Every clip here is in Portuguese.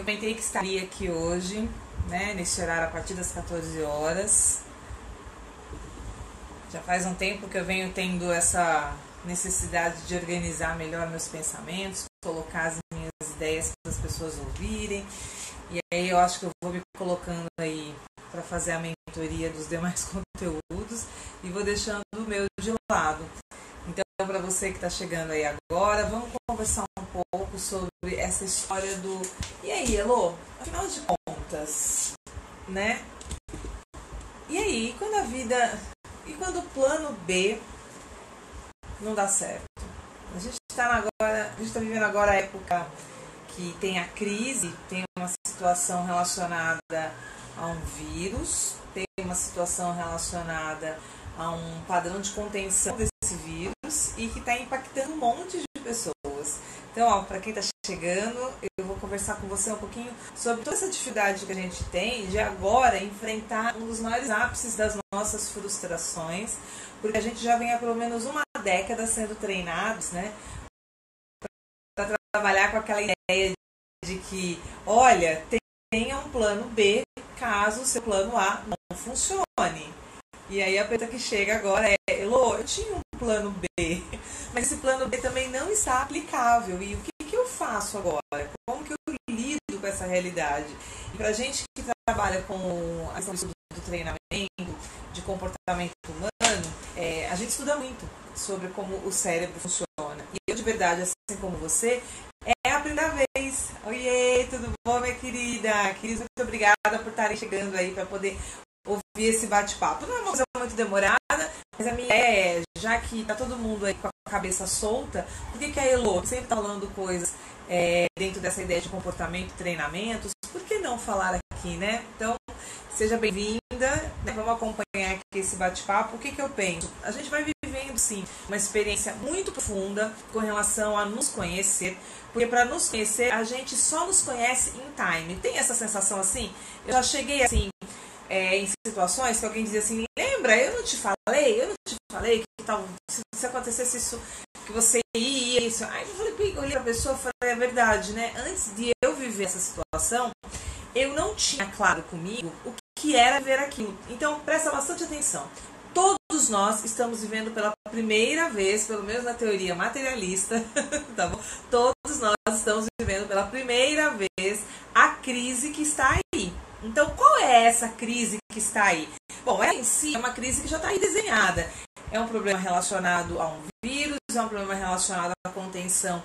Eu pensei que estaria aqui hoje, né, nesse horário a partir das 14 horas. Já faz um tempo que eu venho tendo essa necessidade de organizar melhor meus pensamentos, colocar as minhas ideias para as pessoas ouvirem. E aí eu acho que eu vou me colocando aí para fazer a mentoria dos demais conteúdos e vou deixando o meu de lado. Então, para você que está chegando aí agora, vamos conversar um pouco sobre essa história do. E aí, Elô? Afinal de contas, né? E aí, quando a vida. E quando o plano B não dá certo? A gente está agora. A gente está vivendo agora a época que tem a crise, tem uma situação relacionada a um vírus, tem uma situação relacionada a um padrão de contenção desse e que está impactando um monte de pessoas. Então, para quem está chegando, eu vou conversar com você um pouquinho sobre toda essa dificuldade que a gente tem de agora enfrentar um dos maiores ápices das nossas frustrações, porque a gente já vem há pelo menos uma década sendo treinados, né, para trabalhar com aquela ideia de que, olha, tenha um plano B caso o seu plano A não funcione. E aí a pergunta que chega agora é, Elô, eu tinha um plano B, mas esse plano B também não está aplicável. E o que, que eu faço agora? Como que eu lido com essa realidade? E pra gente que trabalha com a questão do treinamento, de comportamento humano, é, a gente estuda muito sobre como o cérebro funciona. E eu, de verdade, assim como você, é a primeira vez. Oiê, tudo bom, minha querida? Querida, muito obrigada por estarem chegando aí para poder ouvir esse bate-papo. Não é uma coisa muito demorada, mas a minha é, já que tá todo mundo aí com a cabeça solta, por que, que a Elo sempre tá falando coisas é, dentro dessa ideia de comportamento, treinamentos? Por que não falar aqui, né? Então, seja bem-vinda, né? vamos acompanhar aqui esse bate-papo. O que, que eu penso? A gente vai vivendo, sim, uma experiência muito profunda com relação a nos conhecer, porque para nos conhecer, a gente só nos conhece em time. Tem essa sensação assim? Eu já cheguei assim é, em situações que alguém dizia assim, lembra, eu não te falei, eu não te falei que tal, se, se acontecesse isso, que você ia, isso. Aí eu falei, eu olhei pra pessoa e falei, é verdade, né? Antes de eu viver essa situação, eu não tinha claro comigo o que era ver aquilo. Então, presta bastante atenção. Todos nós estamos vivendo pela primeira vez, pelo menos na teoria materialista, tá bom? Todos nós estamos vivendo pela primeira vez a crise que está aí. Então, qual é essa crise que está aí? Bom, ela em si é uma crise que já está aí desenhada. É um problema relacionado a um vírus, é um problema relacionado à contenção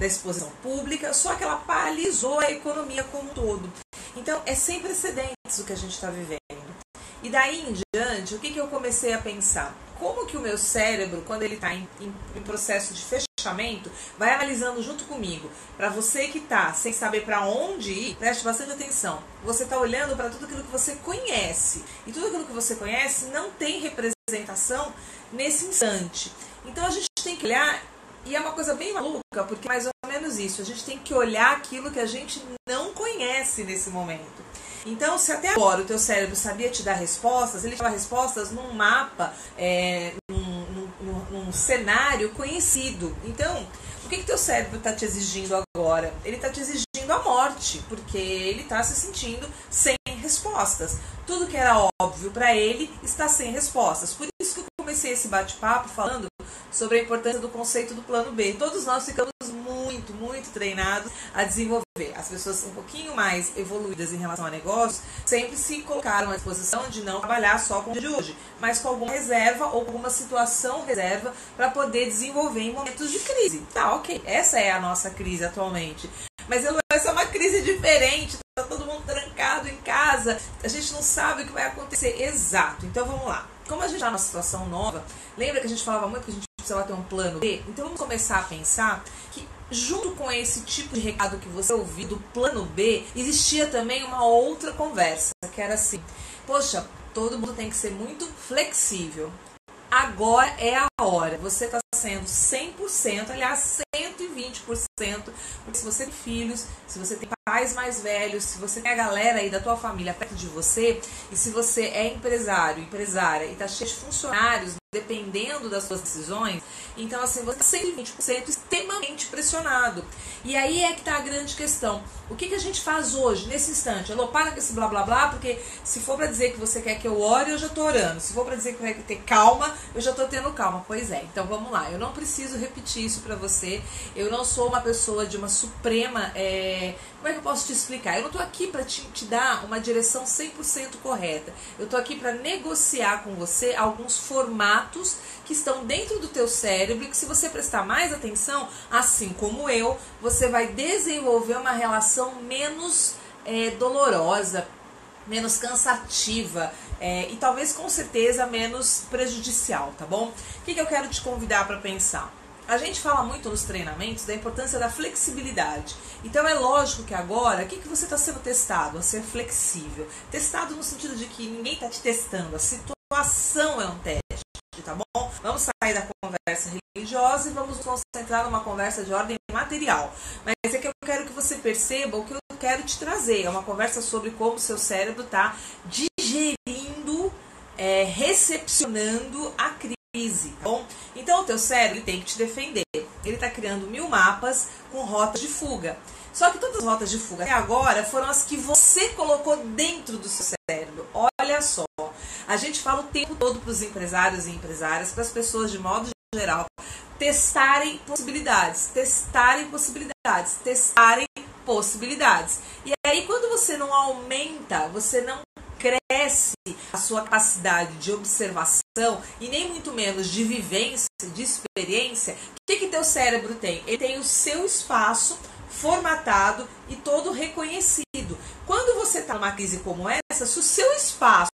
da exposição pública, só que ela paralisou a economia como um todo. Então, é sem precedentes o que a gente está vivendo. E daí em diante, o que, que eu comecei a pensar? Como que o meu cérebro, quando ele está em, em, em processo de fechamento, vai analisando junto comigo. Para você que está sem saber para onde ir, preste bastante atenção. Você está olhando para tudo aquilo que você conhece. E tudo aquilo que você conhece não tem representação nesse instante. Então a gente tem que olhar, e é uma coisa bem maluca, porque é mais ou menos isso. A gente tem que olhar aquilo que a gente não conhece nesse momento. Então, se até agora o teu cérebro sabia te dar respostas, ele dava respostas num mapa, é, num, num, num, cenário conhecido. Então, o que que teu cérebro está te exigindo agora? Ele está te exigindo a morte, porque ele está se sentindo sem respostas. Tudo que era óbvio para ele está sem respostas. Por isso que eu comecei esse bate-papo falando sobre a importância do conceito do plano B. Todos nós ficamos muito, muito treinados a desenvolver. As pessoas um pouquinho mais evoluídas em relação a negócios sempre se colocaram à disposição de não trabalhar só com o de hoje, mas com alguma reserva ou alguma situação reserva para poder desenvolver em momentos de crise. Tá, ok. Essa é a nossa crise atualmente. Mas essa é uma crise diferente, tá todo mundo trancado em casa, a gente não sabe o que vai acontecer. Exato. Então vamos lá. Como a gente está numa situação nova, lembra que a gente falava muito que a gente precisava ter um plano B? Então vamos começar a pensar que junto com esse tipo de recado que você ouviu do plano B, existia também uma outra conversa, que era assim: poxa, todo mundo tem que ser muito flexível. Agora é a hora. Você está sendo 100%, aliás, 120%, porque se você tem filhos, se você tem pais mais velhos, se você tem a galera aí da tua família perto de você, e se você é empresário, empresária, e tá cheio de funcionários dependendo das suas decisões, então assim, você está 120% extremamente pressionado. E aí é que está a grande questão. O que, que a gente faz hoje, nesse instante? Alô, para com esse blá blá blá, porque se for para dizer que você quer que eu ore, eu já estou orando. Se for para dizer que vai ter calma, eu já estou tendo calma. Pois é, então vamos lá. Eu não preciso repetir isso para você. Eu não sou uma pessoa de uma suprema. É... Como é que eu posso te explicar? Eu não estou aqui para te, te dar uma direção 100% correta. Eu estou aqui para negociar com você alguns formatos formatos que estão dentro do teu cérebro e que se você prestar mais atenção, assim como eu, você vai desenvolver uma relação menos é, dolorosa, menos cansativa é, e talvez com certeza menos prejudicial, tá bom? O que, que eu quero te convidar para pensar? A gente fala muito nos treinamentos da importância da flexibilidade. Então é lógico que agora, o que, que você está sendo testado? A ser flexível. Testado no sentido de que ninguém está te testando, a situação é um teste tá bom? Vamos sair da conversa religiosa e vamos nos concentrar numa conversa de ordem material. Mas é que eu quero que você perceba o que eu quero te trazer. É uma conversa sobre como o seu cérebro está digerindo, é, recepcionando a crise, tá bom? Então o teu cérebro tem que te defender. Ele está criando mil mapas com rotas de fuga. Só que todas as rotas de fuga até agora foram as que você colocou dentro do seu cérebro. Olha só. A gente fala o tempo todo para os empresários e empresárias, para as pessoas de modo geral, testarem possibilidades, testarem possibilidades, testarem possibilidades. E aí, quando você não aumenta, você não a sua capacidade de observação e nem muito menos de vivência, de experiência, o que, que teu cérebro tem? Ele tem o seu espaço formatado e todo reconhecido. Quando você está numa crise como essa, se o seu espaço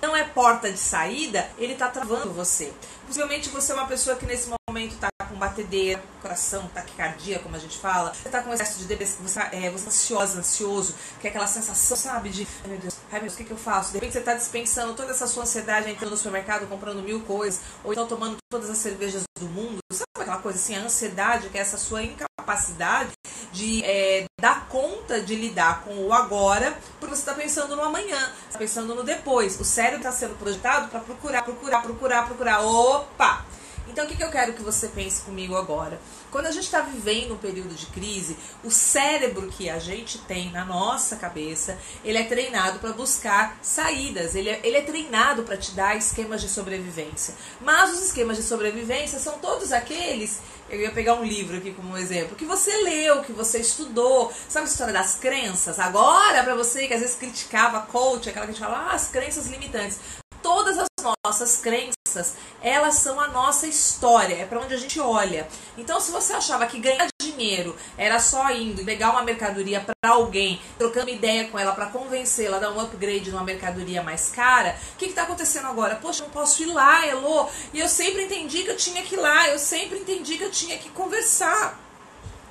não é porta de saída, ele está travando você. Possivelmente você é uma pessoa que nesse momento está com batedeira, coração, taquicardia, como a gente fala, você está com excesso de depressão, você, é, você tá ansiosa, ansioso, que é aquela sensação, sabe, de ai meu Deus, ai meu Deus, o que, que eu faço? De repente você está dispensando toda essa sua ansiedade entrando no supermercado, comprando mil coisas, ou então tomando todas as cervejas do mundo, sabe aquela coisa assim, a ansiedade, que é essa sua incapacidade de é, dar conta de lidar com o agora, porque você está pensando no amanhã, está pensando no depois. O cérebro está sendo projetado para procurar, procurar, procurar, procurar. Opa! Então, o que, que eu quero que você pense comigo agora? Quando a gente está vivendo um período de crise, o cérebro que a gente tem na nossa cabeça, ele é treinado para buscar saídas, ele é, ele é treinado para te dar esquemas de sobrevivência. Mas os esquemas de sobrevivência são todos aqueles eu ia pegar um livro aqui como exemplo, que você leu, que você estudou. Sabe a história das crenças? Agora, para você que às vezes criticava coach, aquela que a gente fala, ah, as crenças limitantes. Nossas crenças, elas são a nossa história, é para onde a gente olha. Então, se você achava que ganhar dinheiro era só indo pegar uma mercadoria para alguém, trocando ideia com ela para convencê-la a dar um upgrade numa mercadoria mais cara, o que está acontecendo agora? Poxa, não posso ir lá, Elô, e eu sempre entendi que eu tinha que ir lá, eu sempre entendi que eu tinha que conversar.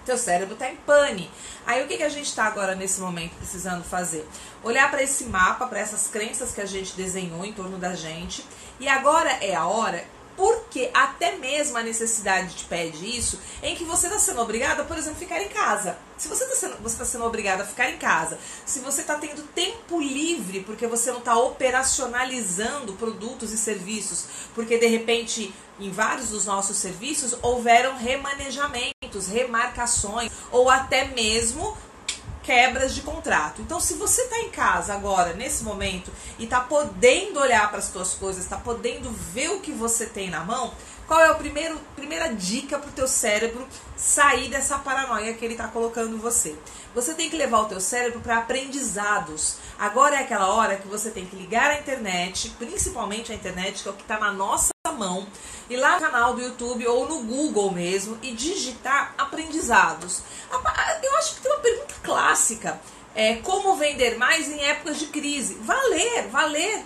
Teu cérebro está em pane. Aí o que, que a gente está agora nesse momento precisando fazer? Olhar para esse mapa, para essas crenças que a gente desenhou em torno da gente. E agora é a hora porque até mesmo a necessidade te pede isso, em que você está sendo obrigada, por exemplo, a ficar em casa. Se você está sendo, você tá sendo obrigada a ficar em casa, se você está tendo tempo livre porque você não está operacionalizando produtos e serviços, porque de repente em vários dos nossos serviços houveram remanejamentos, remarcações ou até mesmo quebras de contrato. Então, se você está em casa agora, nesse momento, e está podendo olhar para as suas coisas, está podendo ver o que você tem na mão, qual é a primeiro, primeira dica para o teu cérebro sair dessa paranoia que ele está colocando você? Você tem que levar o teu cérebro para aprendizados. Agora é aquela hora que você tem que ligar a internet, principalmente a internet, que é o que está na nossa mão, ir lá no canal do YouTube ou no Google mesmo e digitar aprendizados. Eu acho que tem uma pergunta clássica. É, como vender mais em épocas de crise? Valer, valer.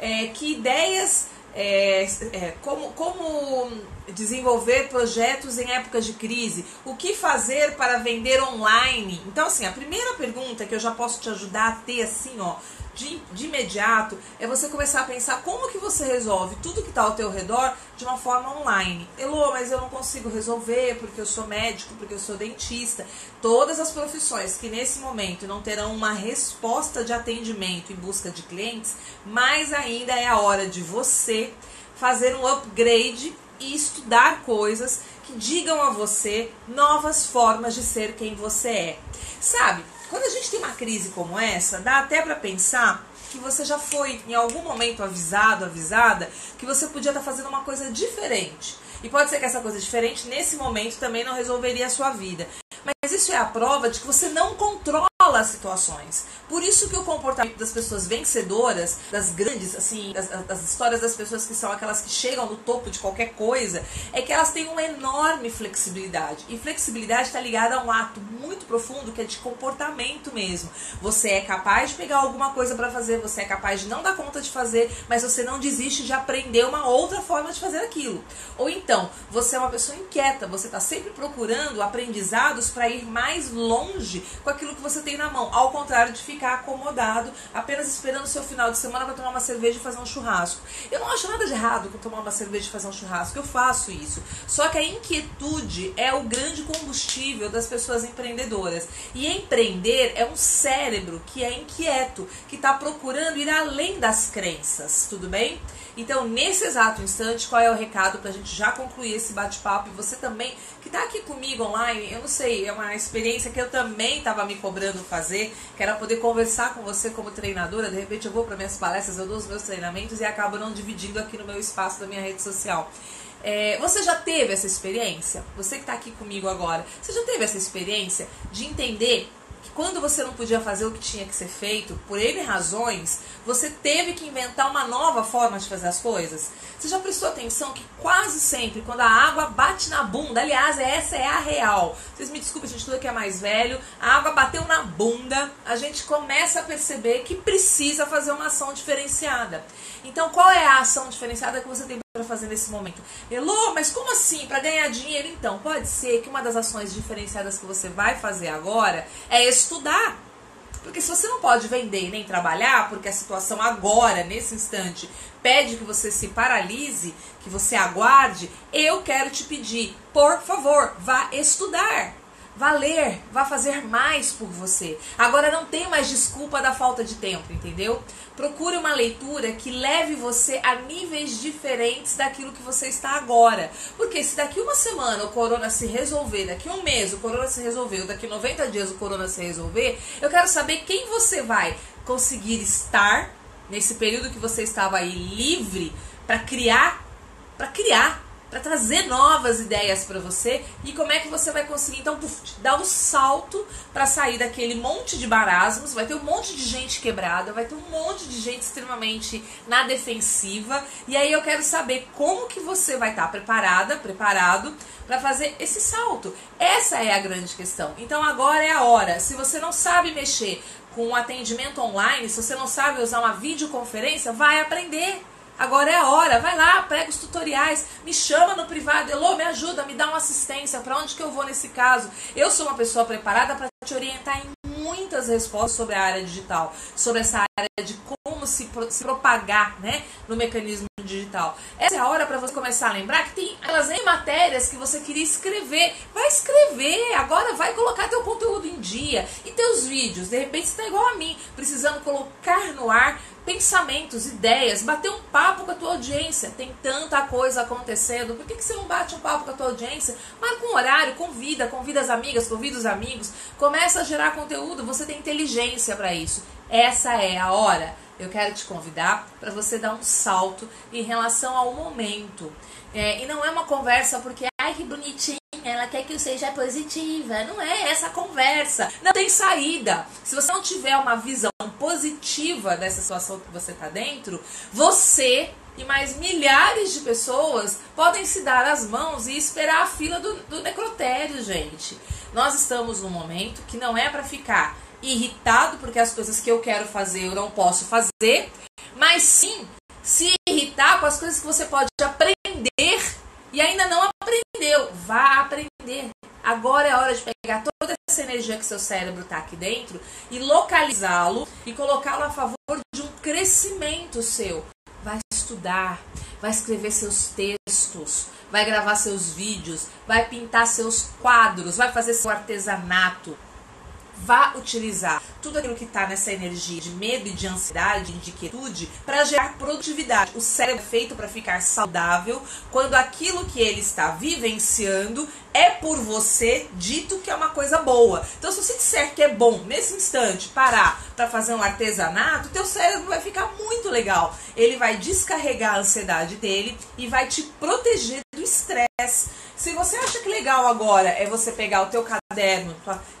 É, que ideias, é, é, como, como desenvolver projetos em épocas de crise? O que fazer para vender online? Então, assim, a primeira pergunta que eu já posso te ajudar a ter, assim, ó, de, de imediato, é você começar a pensar como que você resolve tudo que está ao teu redor de uma forma online. Elô, mas eu não consigo resolver porque eu sou médico, porque eu sou dentista. Todas as profissões que nesse momento não terão uma resposta de atendimento em busca de clientes, mais ainda é a hora de você fazer um upgrade e estudar coisas que digam a você novas formas de ser quem você é. Sabe, quando a gente tem uma crise como essa, dá até para pensar que você já foi em algum momento avisado, avisada, que você podia estar tá fazendo uma coisa diferente. E pode ser que essa coisa diferente, nesse momento, também não resolveria a sua vida. Mas isso é a prova de que você não controla as situações. Por isso que o comportamento das pessoas vencedoras, das grandes, assim, das, das, histórias das pessoas que são aquelas que chegam no topo de qualquer coisa, é que elas têm uma enorme flexibilidade. E flexibilidade está ligada a um ato muito profundo que é de comportamento mesmo. Você é capaz de pegar alguma coisa para fazer, você é capaz de não dar conta de fazer, mas você não desiste de aprender uma outra forma de fazer aquilo. Ou então, você é uma pessoa inquieta, você está sempre procurando aprendizados para ir mais longe com aquilo que você tem na mão, ao contrário de ficar acomodado, apenas esperando o seu final de semana para tomar uma cerveja e fazer um churrasco. Eu não acho nada de errado com tomar uma cerveja e fazer um churrasco, eu faço isso. Só que a inquietude é o grande combustível das pessoas empreendedoras. E empreender é um cérebro que é inquieto, que está procurando ir além das crenças, tudo bem? Então, nesse exato instante, qual é o recado para a gente já concluir esse bate-papo? E você também, que está aqui comigo online, eu não sei, é uma experiência que eu também estava me cobrando fazer, que era poder conversar com você como treinadora. De repente, eu vou para minhas palestras, eu dou os meus treinamentos e acabo não dividindo aqui no meu espaço da minha rede social. É, você já teve essa experiência? Você que está aqui comigo agora, você já teve essa experiência de entender quando você não podia fazer o que tinha que ser feito, por N razões, você teve que inventar uma nova forma de fazer as coisas? Você já prestou atenção que quase sempre, quando a água bate na bunda, aliás, essa é a real. Vocês me desculpem, gente, tudo que é mais velho, a água bateu na bunda, a gente começa a perceber que precisa fazer uma ação diferenciada. Então, qual é a ação diferenciada que você tem para fazer nesse momento? Elô, mas como assim? Para ganhar dinheiro? Então, pode ser que uma das ações diferenciadas que você vai fazer agora é estudar. Porque se você não pode vender nem trabalhar, porque a situação agora, nesse instante, pede que você se paralise, que você aguarde, eu quero te pedir, por favor, vá estudar. Vá ler, vá fazer mais por você. Agora não tem mais desculpa da falta de tempo, entendeu? Procure uma leitura que leve você a níveis diferentes daquilo que você está agora. Porque se daqui uma semana o corona se resolver, daqui um mês o corona se resolveu, daqui 90 dias o corona se resolver, eu quero saber quem você vai conseguir estar nesse período que você estava aí livre para criar, para criar para trazer novas ideias para você e como é que você vai conseguir então dar um salto para sair daquele monte de marasmos, vai ter um monte de gente quebrada, vai ter um monte de gente extremamente na defensiva e aí eu quero saber como que você vai estar tá preparada, preparado para fazer esse salto. Essa é a grande questão. Então agora é a hora. Se você não sabe mexer com um atendimento online, se você não sabe usar uma videoconferência, vai aprender. Agora é a hora, vai lá, pega os tutoriais, me chama no privado, Elô, me ajuda, me dá uma assistência, para onde que eu vou nesse caso? Eu sou uma pessoa preparada para te orientar em muitas respostas sobre a área digital, sobre essa área de como se, se propagar né, no mecanismo digital. Essa é a hora para você começar a lembrar que tem elas em matérias que você queria escrever. Vai escrever, agora vai colocar teu conteúdo em dia e teus vídeos. De repente você está igual a mim, precisando colocar no ar pensamentos, ideias, bater um papo com a tua audiência. Tem tanta coisa acontecendo, por que, que você não bate um papo com a tua audiência? Marca um horário, convida, convida as amigas, convida os amigos, começa a gerar conteúdo, você tem inteligência para isso. Essa é a hora. Eu quero te convidar para você dar um salto em relação ao momento. É, e não é uma conversa porque, ai que bonitinho, ela quer que eu seja positiva. Não é essa conversa. Não tem saída. Se você não tiver uma visão positiva dessa situação que você está dentro, você e mais milhares de pessoas podem se dar as mãos e esperar a fila do, do necrotério, gente. Nós estamos num momento que não é para ficar irritado porque as coisas que eu quero fazer eu não posso fazer, mas sim se irritar com as coisas que você pode aprender e ainda não. Agora é hora de pegar toda essa energia que seu cérebro está aqui dentro e localizá-lo e colocá-lo a favor de um crescimento seu. Vai estudar, vai escrever seus textos, vai gravar seus vídeos, vai pintar seus quadros, vai fazer seu artesanato, vá utilizar tudo aquilo que está nessa energia de medo e de ansiedade, de inquietude, para gerar produtividade. O cérebro é feito para ficar saudável quando aquilo que ele está vivenciando é por você dito que é uma coisa boa. Então, se você disser que é bom nesse instante parar para fazer um artesanato, teu cérebro vai ficar muito legal. Ele vai descarregar a ansiedade dele e vai te proteger do estresse. Se você acha que legal agora é você pegar o teu caderno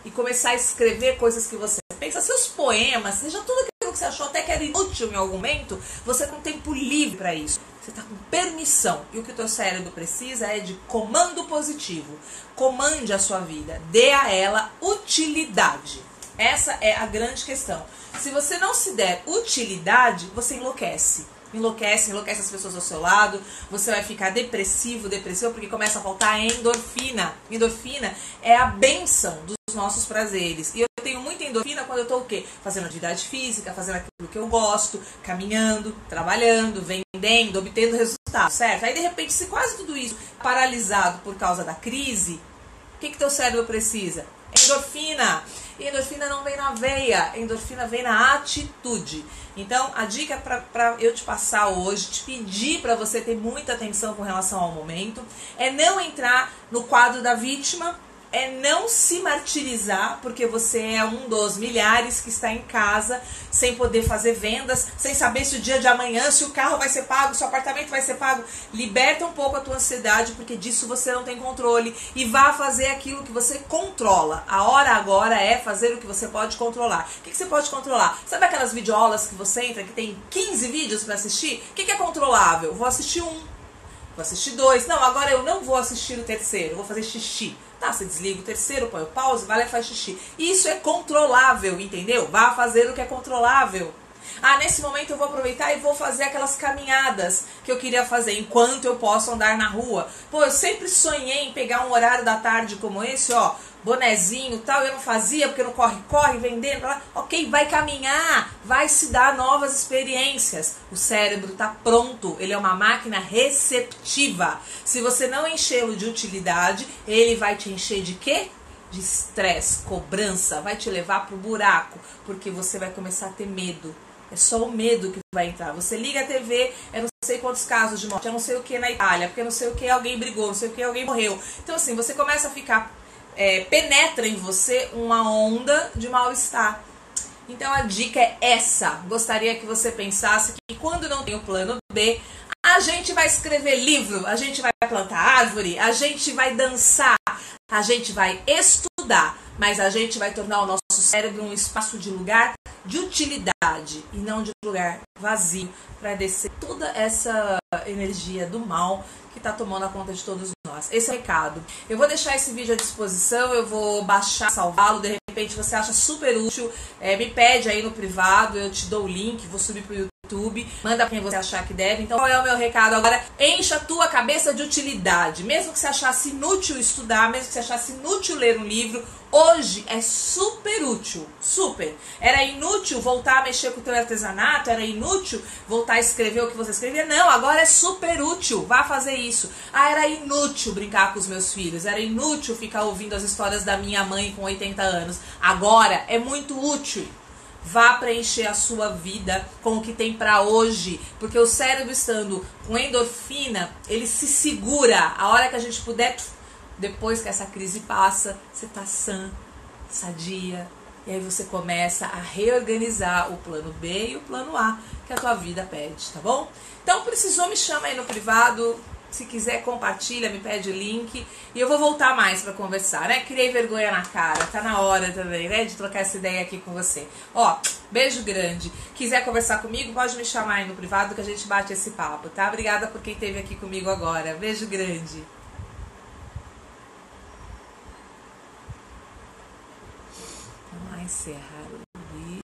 e começar a escrever coisas que você pensa, seus poemas, seja tudo aquilo que você achou até que era inútil em algum momento, você tem tempo livre para isso. Você está com permissão. E o que o teu cérebro precisa é de comando positivo. Comande a sua vida. Dê a ela utilidade. Essa é a grande questão. Se você não se der utilidade, você enlouquece enlouquece, enlouquece as pessoas ao seu lado, você vai ficar depressivo, depressivo, porque começa a faltar endorfina. Endorfina é a benção dos nossos prazeres. E eu tenho muita endorfina quando eu estou o quê? Fazendo atividade física, fazendo aquilo que eu gosto, caminhando, trabalhando, vendendo, obtendo resultados, certo? Aí de repente, se quase tudo isso paralisado por causa da crise, o que que teu cérebro precisa? Endorfina. E endorfina não vem na veia, endorfina vem na atitude. Então, a dica para eu te passar hoje, te pedir para você ter muita atenção com relação ao momento, é não entrar no quadro da vítima é não se martirizar, porque você é um dos milhares que está em casa sem poder fazer vendas, sem saber se o dia de amanhã, se o carro vai ser pago, se o apartamento vai ser pago. Liberta um pouco a tua ansiedade, porque disso você não tem controle e vá fazer aquilo que você controla. A hora agora é fazer o que você pode controlar. O que, você pode controlar? Sabe aquelas videoaulas que você entra que tem 15 vídeos para assistir? O que é controlável? Vou assistir um. Vou assistir dois. Não, agora eu não vou assistir o terceiro, vou fazer xixi. Tá, você desliga o terceiro, põe o pause, vai lá e faz xixi. Isso é controlável, entendeu? Vá fazer o que é controlável. Ah, nesse momento eu vou aproveitar e vou fazer aquelas caminhadas que eu queria fazer enquanto eu posso andar na rua. Pô, eu sempre sonhei em pegar um horário da tarde como esse, ó, bonezinho tal, eu não fazia porque não corre, corre, vendendo, ok, vai caminhar, vai se dar novas experiências. O cérebro está pronto, ele é uma máquina receptiva. Se você não enchê-lo de utilidade, ele vai te encher de quê? De estresse, cobrança, vai te levar pro buraco, porque você vai começar a ter medo. É só o medo que vai entrar. Você liga a TV, é não sei quantos casos de morte, é não sei o que na Itália, porque não sei o que alguém brigou, não sei o que alguém morreu. Então, assim, você começa a ficar é, penetra em você uma onda de mal-estar. Então a dica é essa. Gostaria que você pensasse que quando não tem o plano B, a gente vai escrever livro, a gente vai plantar árvore, a gente vai dançar, a gente vai estudar, mas a gente vai tornar o nosso cérebro um espaço de lugar de utilidade e não de lugar vazio para descer toda essa energia do mal está tomando a conta de todos nós. Esse é o recado. Eu vou deixar esse vídeo à disposição, eu vou baixar, salvá-lo, de repente você acha super útil, é, me pede aí no privado, eu te dou o link, vou subir pro YouTube YouTube, manda quem você achar que deve. Então, qual é o meu recado agora? Encha a tua cabeça de utilidade. Mesmo que você achasse inútil estudar, mesmo que você achasse inútil ler um livro, hoje é super útil. Super. Era inútil voltar a mexer com o teu artesanato, era inútil voltar a escrever o que você escrevia. Não, agora é super útil. Vá fazer isso. Ah, era inútil brincar com os meus filhos, era inútil ficar ouvindo as histórias da minha mãe com 80 anos. Agora é muito útil. Vá preencher a sua vida com o que tem para hoje, porque o cérebro estando com endorfina, ele se segura. A hora que a gente puder, depois que essa crise passa, você tá sã, sadia, e aí você começa a reorganizar o plano B e o plano A que a tua vida pede, tá bom? Então precisou me chama aí no privado, se quiser, compartilha, me pede link. E eu vou voltar mais para conversar, né? Criei vergonha na cara. Tá na hora também, né? De trocar essa ideia aqui com você. Ó, beijo grande. Quiser conversar comigo, pode me chamar aí no privado que a gente bate esse papo, tá? Obrigada por quem esteve aqui comigo agora. Beijo grande. Vamos lá encerrar